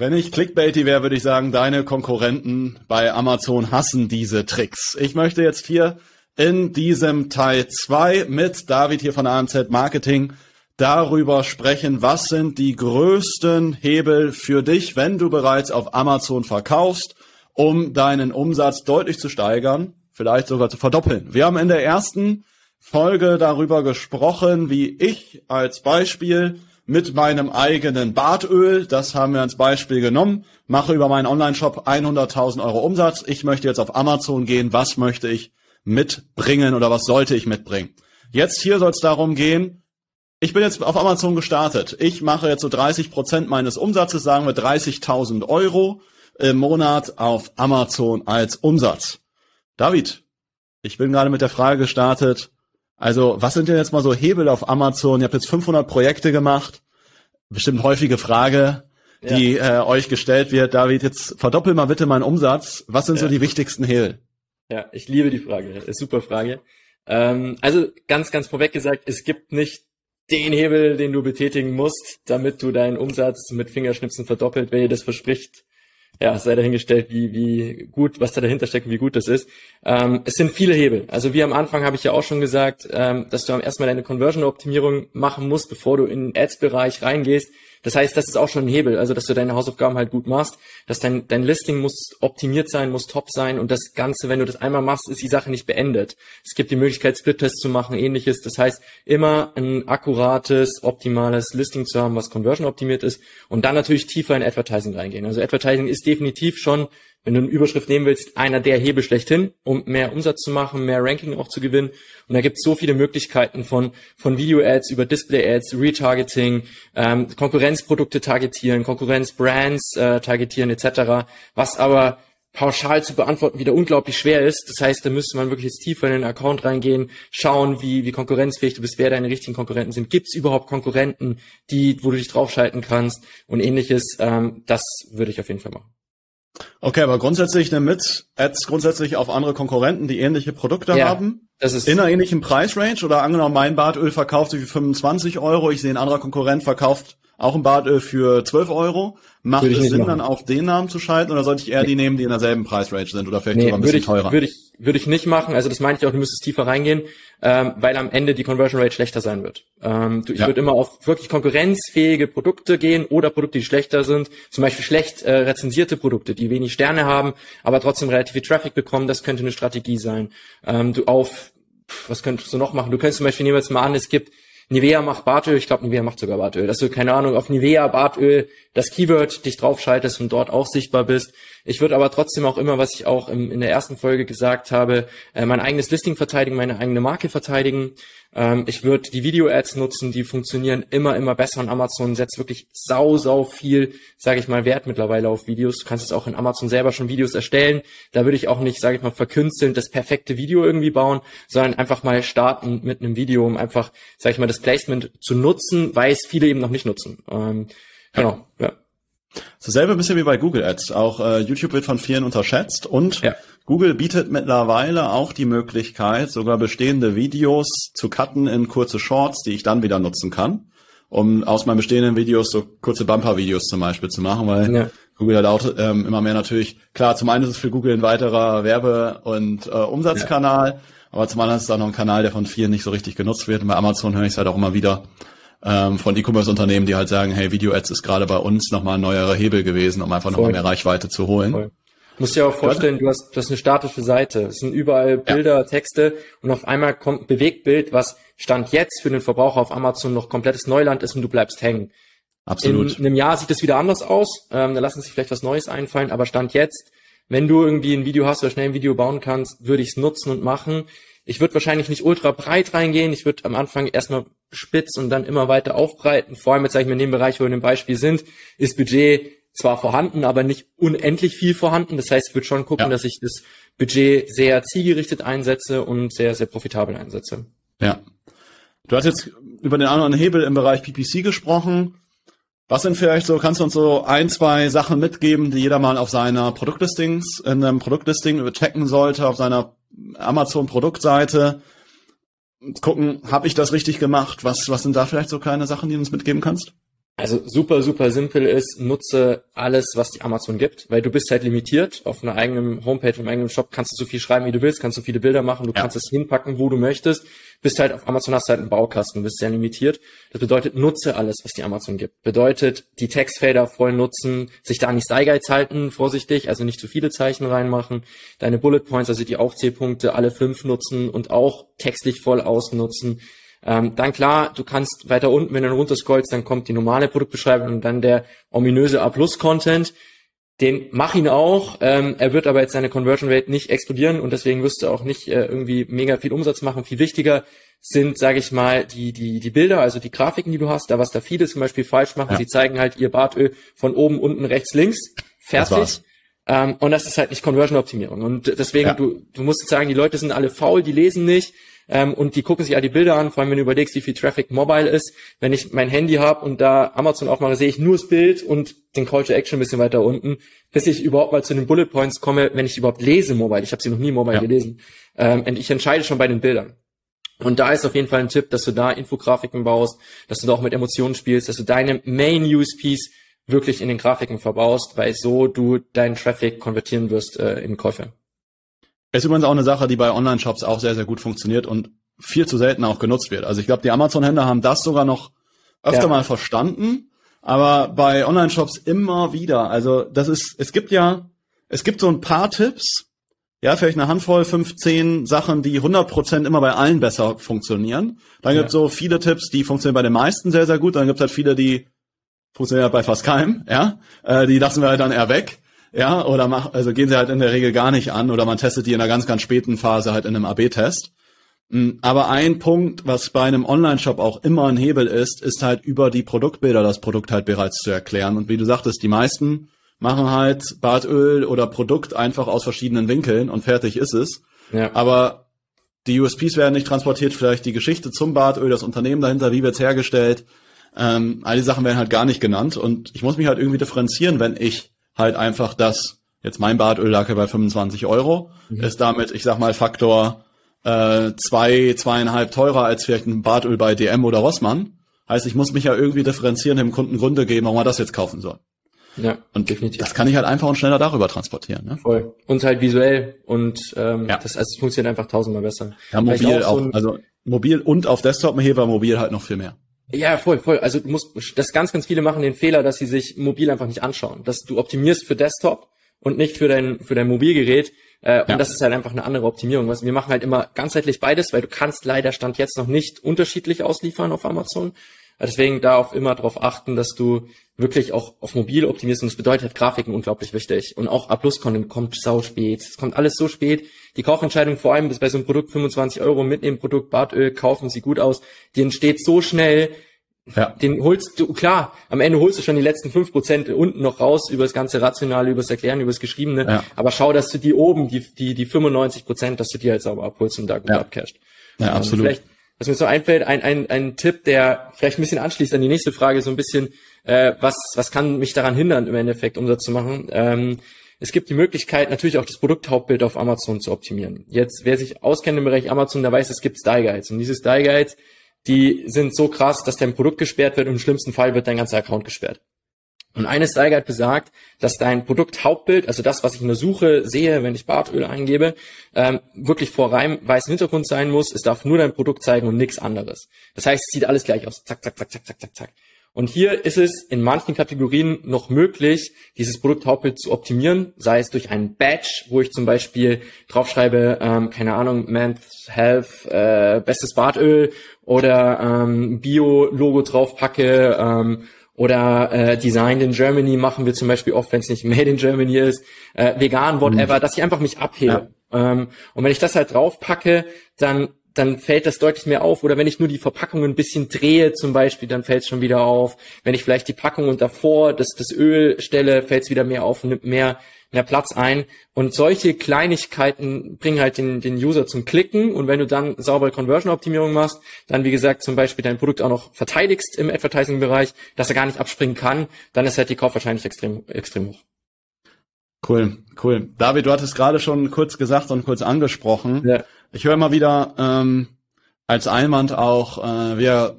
Wenn ich Clickbaity wäre, würde ich sagen, deine Konkurrenten bei Amazon hassen diese Tricks. Ich möchte jetzt hier in diesem Teil 2 mit David hier von AMZ Marketing darüber sprechen, was sind die größten Hebel für dich, wenn du bereits auf Amazon verkaufst, um deinen Umsatz deutlich zu steigern, vielleicht sogar zu verdoppeln. Wir haben in der ersten Folge darüber gesprochen, wie ich als Beispiel mit meinem eigenen Bartöl, das haben wir als Beispiel genommen, mache über meinen Online-Shop 100.000 Euro Umsatz. Ich möchte jetzt auf Amazon gehen. Was möchte ich mitbringen oder was sollte ich mitbringen? Jetzt hier soll es darum gehen, ich bin jetzt auf Amazon gestartet. Ich mache jetzt so 30 Prozent meines Umsatzes, sagen wir 30.000 Euro im Monat auf Amazon als Umsatz. David, ich bin gerade mit der Frage gestartet, also, was sind denn jetzt mal so Hebel auf Amazon? Ihr habt jetzt 500 Projekte gemacht. Bestimmt häufige Frage, die ja. äh, euch gestellt wird. David, jetzt verdoppel mal bitte meinen Umsatz. Was sind ja. so die wichtigsten Hebel? Ja, ich liebe die Frage. Das ist super Frage. Ähm, also ganz, ganz vorweg gesagt, es gibt nicht den Hebel, den du betätigen musst, damit du deinen Umsatz mit Fingerschnipsen verdoppelt. Wer dir das verspricht, ja, sei dahingestellt, wie, wie gut, was da dahinter steckt und wie gut das ist. Ähm, es sind viele Hebel. Also wie am Anfang habe ich ja auch schon gesagt, ähm, dass du erstmal deine Conversion-Optimierung machen musst, bevor du in den Ads-Bereich reingehst. Das heißt, das ist auch schon ein Hebel, also dass du deine Hausaufgaben halt gut machst, dass dein, dein Listing muss optimiert sein, muss top sein und das Ganze, wenn du das einmal machst, ist die Sache nicht beendet. Es gibt die Möglichkeit, Split-Tests zu machen, ähnliches. Das heißt, immer ein akkurates, optimales Listing zu haben, was Conversion optimiert ist und dann natürlich tiefer in Advertising reingehen. Also Advertising ist definitiv schon wenn du eine Überschrift nehmen willst, einer der Hebel schlechthin, um mehr Umsatz zu machen, mehr Ranking auch zu gewinnen. Und da gibt es so viele Möglichkeiten von, von Video-Ads über Display-Ads, Retargeting, ähm, Konkurrenzprodukte targetieren, Konkurrenzbrands äh, targetieren etc., was aber pauschal zu beantworten wieder unglaublich schwer ist. Das heißt, da müsste man wirklich jetzt tiefer in den Account reingehen, schauen, wie, wie konkurrenzfähig du bist, wer deine richtigen Konkurrenten sind. Gibt es überhaupt Konkurrenten, die, wo du dich draufschalten kannst und ähnliches? Ähm, das würde ich auf jeden Fall machen. Okay, aber grundsätzlich nimm mit Ads grundsätzlich auf andere Konkurrenten, die ähnliche Produkte ja, haben. Das ist in einer ähnlichen Preisrange oder angenommen, mein Bartöl verkauft sich für 25 Euro, ich sehe ein anderer Konkurrent verkauft auch ein Bartöl für 12 Euro. Macht es Sinn, machen. dann auf den Namen zu schalten oder sollte ich eher nee. die nehmen, die in derselben Preisrange sind oder vielleicht nee, sogar ein bisschen ich, teurer? Würde ich, würde ich nicht machen. Also das meine ich auch, du müsstest tiefer reingehen, ähm, weil am Ende die Conversion Rate schlechter sein wird. Ähm, du, ich ja. würde immer auf wirklich konkurrenzfähige Produkte gehen oder Produkte, die schlechter sind. Zum Beispiel schlecht äh, rezensierte Produkte, die wenig Sterne haben, aber trotzdem relativ viel Traffic bekommen. Das könnte eine Strategie sein. Ähm, du auf, was könntest du noch machen? Du könntest zum Beispiel nehmen wir jetzt mal an, es gibt Nivea macht Bartöl, ich glaube Nivea macht sogar Bartöl, dass du, keine Ahnung, auf Nivea Bartöl das Keyword dich draufschaltest und dort auch sichtbar bist. Ich würde aber trotzdem auch immer, was ich auch im, in der ersten Folge gesagt habe, äh, mein eigenes Listing verteidigen, meine eigene Marke verteidigen. Ähm, ich würde die Video-Ads nutzen, die funktionieren immer, immer besser und Amazon setzt wirklich sau, sau viel, sage ich mal, Wert mittlerweile auf Videos. Du kannst es auch in Amazon selber schon Videos erstellen. Da würde ich auch nicht, sage ich mal, verkünsteln, das perfekte Video irgendwie bauen, sondern einfach mal starten mit einem Video, um einfach, sage ich mal, das Placement zu nutzen, weil es viele eben noch nicht nutzen. Ähm, genau, ja. Dasselbe bisschen wie bei Google Ads. Auch äh, YouTube wird von vielen unterschätzt und ja. Google bietet mittlerweile auch die Möglichkeit, sogar bestehende Videos zu cutten in kurze Shorts, die ich dann wieder nutzen kann, um aus meinen bestehenden Videos so kurze Bumper-Videos zum Beispiel zu machen, weil ja. Google hat auch ähm, immer mehr natürlich, klar, zum einen ist es für Google ein weiterer Werbe- und äh, Umsatzkanal, ja. aber zum anderen ist es auch noch ein Kanal, der von vielen nicht so richtig genutzt wird. Und bei Amazon höre ich es halt auch immer wieder, ähm, von E-Commerce-Unternehmen, die halt sagen, hey, Video-Ads ist gerade bei uns nochmal ein neuerer Hebel gewesen, um einfach nochmal mehr Reichweite zu holen. Voll. Musst dir auch vorstellen, du hast, du hast eine statische Seite. Es sind überall Bilder, ja. Texte und auf einmal kommt ein Bewegtbild, was Stand jetzt für den Verbraucher auf Amazon noch komplettes Neuland ist und du bleibst hängen. Absolut. In einem Jahr sieht es wieder anders aus. Ähm, da lassen sich vielleicht was Neues einfallen, aber Stand jetzt, wenn du irgendwie ein Video hast oder schnell ein Video bauen kannst, würde ich es nutzen und machen. Ich würde wahrscheinlich nicht ultra breit reingehen. Ich würde am Anfang erstmal spitz und dann immer weiter aufbreiten. Vor allem jetzt sage ich mal in dem Bereich, wo wir in dem Beispiel sind, ist Budget zwar vorhanden, aber nicht unendlich viel vorhanden. Das heißt, ich würde schon gucken, ja. dass ich das Budget sehr zielgerichtet einsetze und sehr, sehr profitabel einsetze. Ja. Du hast jetzt über den anderen Hebel im Bereich PPC gesprochen. Was sind vielleicht so, kannst du uns so ein, zwei Sachen mitgeben, die jeder mal auf seiner Produktlistings, in einem Produktlisting checken sollte, auf seiner Amazon Produktseite? Gucken, habe ich das richtig gemacht? Was, was sind da vielleicht so kleine Sachen, die du uns mitgeben kannst? Also super, super simpel ist, nutze alles, was die Amazon gibt, weil du bist halt limitiert. Auf einer eigenen Homepage, im eigenen Shop kannst du so viel schreiben, wie du willst, kannst du viele Bilder machen, du ja. kannst es hinpacken, wo du möchtest. Bist halt auf Amazon hast du halt einen Baukasten, bist sehr limitiert. Das bedeutet, nutze alles, was die Amazon gibt. Bedeutet, die Textfelder voll nutzen, sich da nicht Steigeits halten, vorsichtig, also nicht zu viele Zeichen reinmachen, deine Bullet Points, also die Aufzählpunkte, alle fünf nutzen und auch textlich voll ausnutzen ähm, dann klar, du kannst weiter unten, wenn du runterscrollst, dann kommt die normale Produktbeschreibung und dann der ominöse A-Plus-Content. Den mach ihn auch. Ähm, er wird aber jetzt seine Conversion Rate nicht explodieren und deswegen wirst du auch nicht äh, irgendwie mega viel Umsatz machen. Viel wichtiger sind, sage ich mal, die die die Bilder, also die Grafiken, die du hast. Da was da viele zum Beispiel falsch machen. Ja. Sie zeigen halt ihr Bartöl von oben, unten, rechts, links. Fertig. Ähm, und das ist halt nicht Conversion-Optimierung. Und deswegen, ja. du, du musst sagen, die Leute sind alle faul, die lesen nicht ähm, und die gucken sich all die Bilder an, vor allem wenn du überlegst, wie viel Traffic mobile ist. Wenn ich mein Handy habe und da Amazon aufmache, sehe ich nur das Bild und den Call to Action ein bisschen weiter unten, bis ich überhaupt mal zu den Bullet Points komme, wenn ich überhaupt lese mobile. Ich habe sie noch nie mobile ja. gelesen. Ähm, und ich entscheide schon bei den Bildern. Und da ist auf jeden Fall ein Tipp, dass du da Infografiken baust, dass du da auch mit Emotionen spielst, dass du deine Main USPs wirklich in den Grafiken verbaust, weil so du deinen Traffic konvertieren wirst äh, in Käufe. Ist übrigens auch eine Sache, die bei Online-Shops auch sehr, sehr gut funktioniert und viel zu selten auch genutzt wird. Also ich glaube, die Amazon-Händler haben das sogar noch öfter ja. mal verstanden, aber bei Online-Shops immer wieder. Also das ist, es gibt ja, es gibt so ein paar Tipps, ja, vielleicht eine Handvoll, 15 Sachen, die 100% immer bei allen besser funktionieren. Dann ja. gibt es so viele Tipps, die funktionieren bei den meisten sehr, sehr gut. Dann gibt es halt viele, die funktionieren halt bei fast keinem, ja. Äh, die lassen wir halt dann eher weg ja, oder mach, also gehen sie halt in der Regel gar nicht an oder man testet die in einer ganz, ganz späten Phase halt in einem AB-Test. Mm, aber ein Punkt, was bei einem Online-Shop auch immer ein Hebel ist, ist halt über die Produktbilder das Produkt halt bereits zu erklären. Und wie du sagtest, die meisten machen halt Bartöl oder Produkt einfach aus verschiedenen Winkeln und fertig ist es. Ja. Aber die USPs werden nicht transportiert, vielleicht die Geschichte zum Bartöl, das Unternehmen dahinter, wie wird's hergestellt. Ähm, all die Sachen werden halt gar nicht genannt. Und ich muss mich halt irgendwie differenzieren, wenn ich halt einfach das, jetzt mein Bartöl lag ja bei 25 Euro, mhm. ist damit, ich sag mal, Faktor äh, zwei, zweieinhalb teurer als vielleicht ein Bartöl bei DM oder Rossmann. Heißt, ich muss mich ja irgendwie differenzieren, dem Kunden Gründe geben, warum er das jetzt kaufen soll. Ja, und definitiv. Das kann ich halt einfach und schneller darüber transportieren. Ne? Voll. Und halt visuell und ähm, ja. das, also es funktioniert einfach tausendmal besser. Ja, mobil auch, so also mobil und auf Desktop Heber, mobil halt noch viel mehr. Ja, voll, voll. Also du musst, das ganz, ganz viele machen den Fehler, dass sie sich mobil einfach nicht anschauen. Dass du optimierst für Desktop und nicht für dein, für dein Mobilgerät. Äh, ja. Und das ist halt einfach eine andere Optimierung. Was wir machen halt immer ganzheitlich beides, weil du kannst leider Stand jetzt noch nicht unterschiedlich ausliefern auf Amazon. Deswegen da auch immer darauf achten, dass du wirklich auch auf mobil optimierst. Und das bedeutet Grafiken unglaublich wichtig. Und auch A-Plus-Content kommt sau spät. Es kommt alles so spät. Die Kaufentscheidung vor allem ist bei so einem Produkt 25 Euro mitnehmen Produkt Bartöl, kaufen sie gut aus. Die entsteht so schnell. Ja. Den holst du, klar, am Ende holst du schon die letzten fünf Prozent unten noch raus über das ganze Rationale, über das Erklären, über das Geschriebene. Ja. Aber schau, dass du die oben, die, die, die 95 Prozent, dass du die halt sauber abholst und da gut ja. abcashst. Ja, absolut. Vielleicht, was mir so einfällt, ein, ein, ein Tipp, der vielleicht ein bisschen anschließt an die nächste Frage, so ein bisschen, äh, was, was kann mich daran hindern, im Endeffekt Umsatz zu machen? Ähm, es gibt die Möglichkeit, natürlich auch das Produkthauptbild auf Amazon zu optimieren. Jetzt, wer sich auskennt im Bereich Amazon, der weiß, es gibt Style Guides. Und diese Style Guides, die sind so krass, dass dein Produkt gesperrt wird und im schlimmsten Fall wird dein ganzer Account gesperrt. Und eine Style Guide besagt, dass dein Produkthauptbild, also das, was ich in der Suche sehe, wenn ich Bartöl eingebe, ähm, wirklich vor reinem weißen Hintergrund sein muss. Es darf nur dein Produkt zeigen und nichts anderes. Das heißt, es sieht alles gleich aus. Zack, zack, zack, zack, zack, zack, zack. Und hier ist es in manchen Kategorien noch möglich, dieses Produkthauptbild zu optimieren, sei es durch einen Badge, wo ich zum Beispiel draufschreibe, ähm, keine Ahnung, Men's Health, äh, bestes Bartöl oder ähm, Bio-Logo draufpacke ähm, oder äh, Designed in Germany machen wir zum Beispiel oft, wenn es nicht Made in Germany ist, äh, vegan, whatever, mhm. dass ich einfach mich abhebe. Ja. Ähm, und wenn ich das halt draufpacke, dann dann fällt das deutlich mehr auf. Oder wenn ich nur die Verpackung ein bisschen drehe zum Beispiel, dann fällt es schon wieder auf. Wenn ich vielleicht die Packung und davor das, das Öl stelle, fällt es wieder mehr auf und nimmt mehr, mehr Platz ein. Und solche Kleinigkeiten bringen halt den, den User zum Klicken. Und wenn du dann saubere Conversion-Optimierung machst, dann wie gesagt zum Beispiel dein Produkt auch noch verteidigst im Advertising-Bereich, dass er gar nicht abspringen kann, dann ist halt die Kauf wahrscheinlich extrem, extrem hoch. Cool, cool. David, du hattest gerade schon kurz gesagt und kurz angesprochen. Ja. Ich höre immer wieder ähm, als Einwand auch, äh, wir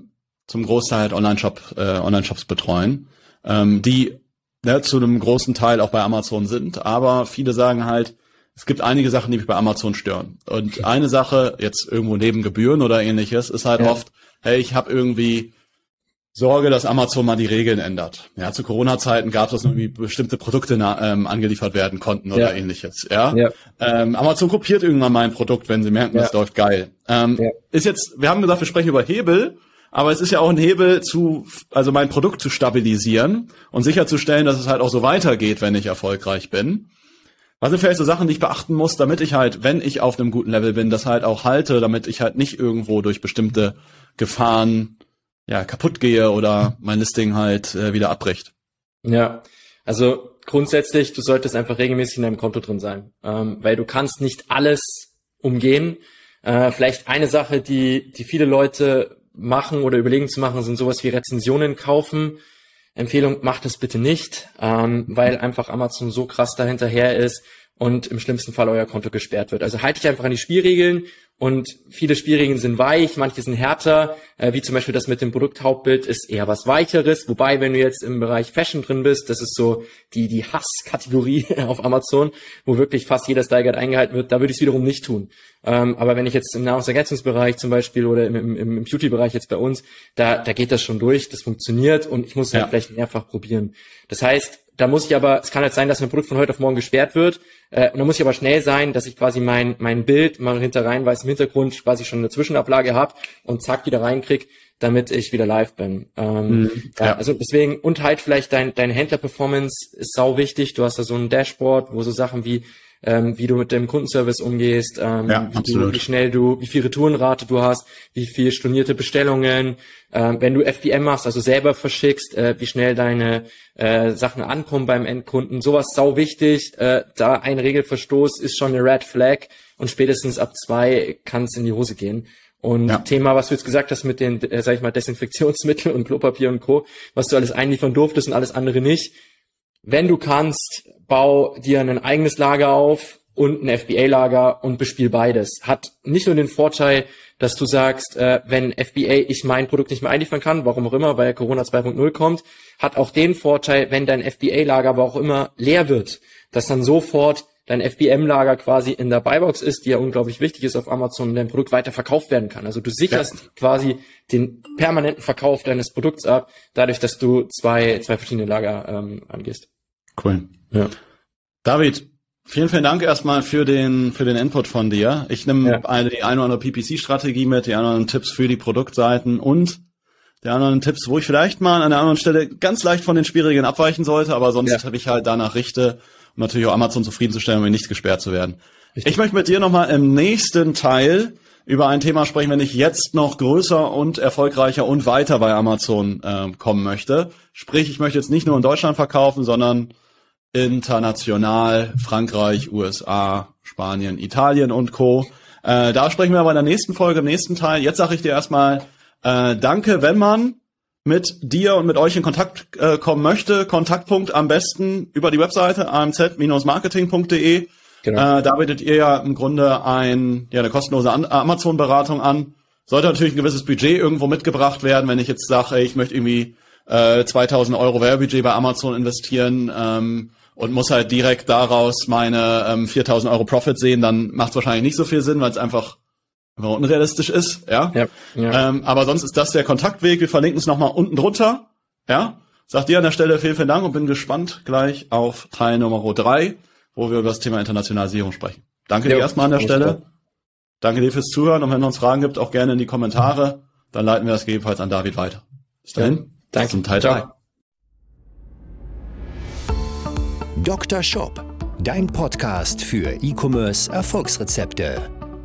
zum Großteil halt Online-Shop, äh, Online-Shops betreuen, ähm, die ne, zu einem großen Teil auch bei Amazon sind. Aber viele sagen halt, es gibt einige Sachen, die mich bei Amazon stören. Und eine Sache, jetzt irgendwo neben Gebühren oder ähnliches, ist halt ja. oft, hey, ich habe irgendwie Sorge, dass Amazon mal die Regeln ändert. Ja, zu Corona-Zeiten gab es, dass irgendwie bestimmte Produkte ähm, angeliefert werden konnten oder ja. ähnliches. Ja, ja. Ähm, Amazon kopiert irgendwann mein Produkt, wenn sie merken, ja. das läuft geil. Ähm. Ist jetzt, wir haben gesagt, wir sprechen über Hebel, aber es ist ja auch ein Hebel zu, also mein Produkt zu stabilisieren und sicherzustellen, dass es halt auch so weitergeht, wenn ich erfolgreich bin. Was sind vielleicht so Sachen, die ich beachten muss, damit ich halt, wenn ich auf einem guten Level bin, das halt auch halte, damit ich halt nicht irgendwo durch bestimmte Gefahren ja, kaputt gehe oder mein Listing halt äh, wieder abbricht. Ja, also grundsätzlich, du solltest einfach regelmäßig in deinem Konto drin sein, ähm, weil du kannst nicht alles umgehen. Äh, vielleicht eine Sache, die, die viele Leute machen oder überlegen zu machen, sind sowas wie Rezensionen kaufen. Empfehlung, macht es bitte nicht, ähm, weil einfach Amazon so krass dahinterher ist und im schlimmsten Fall euer Konto gesperrt wird. Also halte dich einfach an die Spielregeln und viele Spielregeln sind weich, manche sind härter, äh, wie zum Beispiel das mit dem Produkthauptbild ist eher was Weicheres. Wobei, wenn du jetzt im Bereich Fashion drin bist, das ist so die, die Hasskategorie auf Amazon, wo wirklich fast jeder Style eingehalten wird, da würde ich es wiederum nicht tun. Ähm, aber wenn ich jetzt im Nahrungsergänzungsbereich zum Beispiel oder im, im, im Beauty-Bereich jetzt bei uns, da, da geht das schon durch, das funktioniert und ich muss halt ja. vielleicht mehrfach probieren. Das heißt, da muss ich aber, es kann halt sein, dass mein Produkt von heute auf morgen gesperrt wird. Äh, und da muss ich aber schnell sein, dass ich quasi mein, mein Bild mal hinter rein weiß im Hintergrund quasi schon eine Zwischenablage habe und zack wieder reinkrieg, damit ich wieder live bin. Ähm, mhm, ja. Also deswegen, und halt vielleicht dein, deine Händler-Performance ist sau wichtig. Du hast da so ein Dashboard, wo so Sachen wie ähm, wie du mit dem Kundenservice umgehst, ähm, ja, wie, du, wie, schnell du, wie viel Retourenrate du hast, wie viel stornierte Bestellungen, ähm, wenn du FBM machst, also selber verschickst, äh, wie schnell deine äh, Sachen ankommen beim Endkunden, sowas sau wichtig. Äh, da ein Regelverstoß ist schon eine Red Flag und spätestens ab zwei kann es in die Hose gehen. Und ja. Thema, was du jetzt gesagt hast mit den, äh, sag ich mal, Desinfektionsmittel und Klopapier und Co., was du alles einliefern durftest und alles andere nicht. Wenn du kannst, bau dir ein eigenes Lager auf und ein FBA-Lager und bespiel beides. Hat nicht nur den Vorteil, dass du sagst, äh, wenn FBA ich mein Produkt nicht mehr einliefern kann, warum auch immer, weil Corona 2.0 kommt, hat auch den Vorteil, wenn dein FBA-Lager aber auch immer leer wird, dass dann sofort dein FBM-Lager quasi in der Buybox ist, die ja unglaublich wichtig ist auf Amazon und dein Produkt weiter verkauft werden kann. Also du sicherst ja. quasi den permanenten Verkauf deines Produkts ab, dadurch, dass du zwei, zwei verschiedene Lager ähm, angehst. Cool. Ja. David, vielen, vielen Dank erstmal für den, für den Input von dir. Ich nehme ja. eine, die eine oder andere PPC-Strategie mit, die anderen Tipps für die Produktseiten und die anderen Tipps, wo ich vielleicht mal an der anderen Stelle ganz leicht von den Spielregeln abweichen sollte, aber sonst ja. ich halt danach richte, um natürlich auch Amazon zufriedenzustellen, um nicht gesperrt zu werden. Richtig. Ich möchte mit dir nochmal im nächsten Teil über ein Thema sprechen, wenn ich jetzt noch größer und erfolgreicher und weiter bei Amazon äh, kommen möchte. Sprich, ich möchte jetzt nicht nur in Deutschland verkaufen, sondern international, Frankreich, USA, Spanien, Italien und Co. Äh, da sprechen wir aber in der nächsten Folge, im nächsten Teil. Jetzt sage ich dir erstmal äh, danke, wenn man mit dir und mit euch in Kontakt äh, kommen möchte. Kontaktpunkt am besten über die Webseite amz-marketing.de. Genau. Äh, da bietet ihr ja im Grunde ein, ja, eine kostenlose Amazon-Beratung an. Sollte natürlich ein gewisses Budget irgendwo mitgebracht werden, wenn ich jetzt sage, ich möchte irgendwie äh, 2000 Euro Werbebudget bei Amazon investieren, ähm, und muss halt direkt daraus meine ähm, 4000 Euro Profit sehen, dann macht es wahrscheinlich nicht so viel Sinn, weil es einfach, einfach unrealistisch ist. Ja. ja, ja. Ähm, aber sonst ist das der Kontaktweg. Wir verlinken es nochmal unten drunter. Ja. Sagt dir an der Stelle vielen, vielen Dank und bin gespannt gleich auf Teil Nummer drei, wo wir über das Thema Internationalisierung sprechen. Danke ja, dir erstmal an der Stelle. Danke dir fürs Zuhören und wenn es uns Fragen gibt, auch gerne in die Kommentare. Dann leiten wir das gegebenenfalls an David weiter. Bis dahin. Ja, danke. Zum Teil 3. Dr. Shop, dein Podcast für E-Commerce Erfolgsrezepte.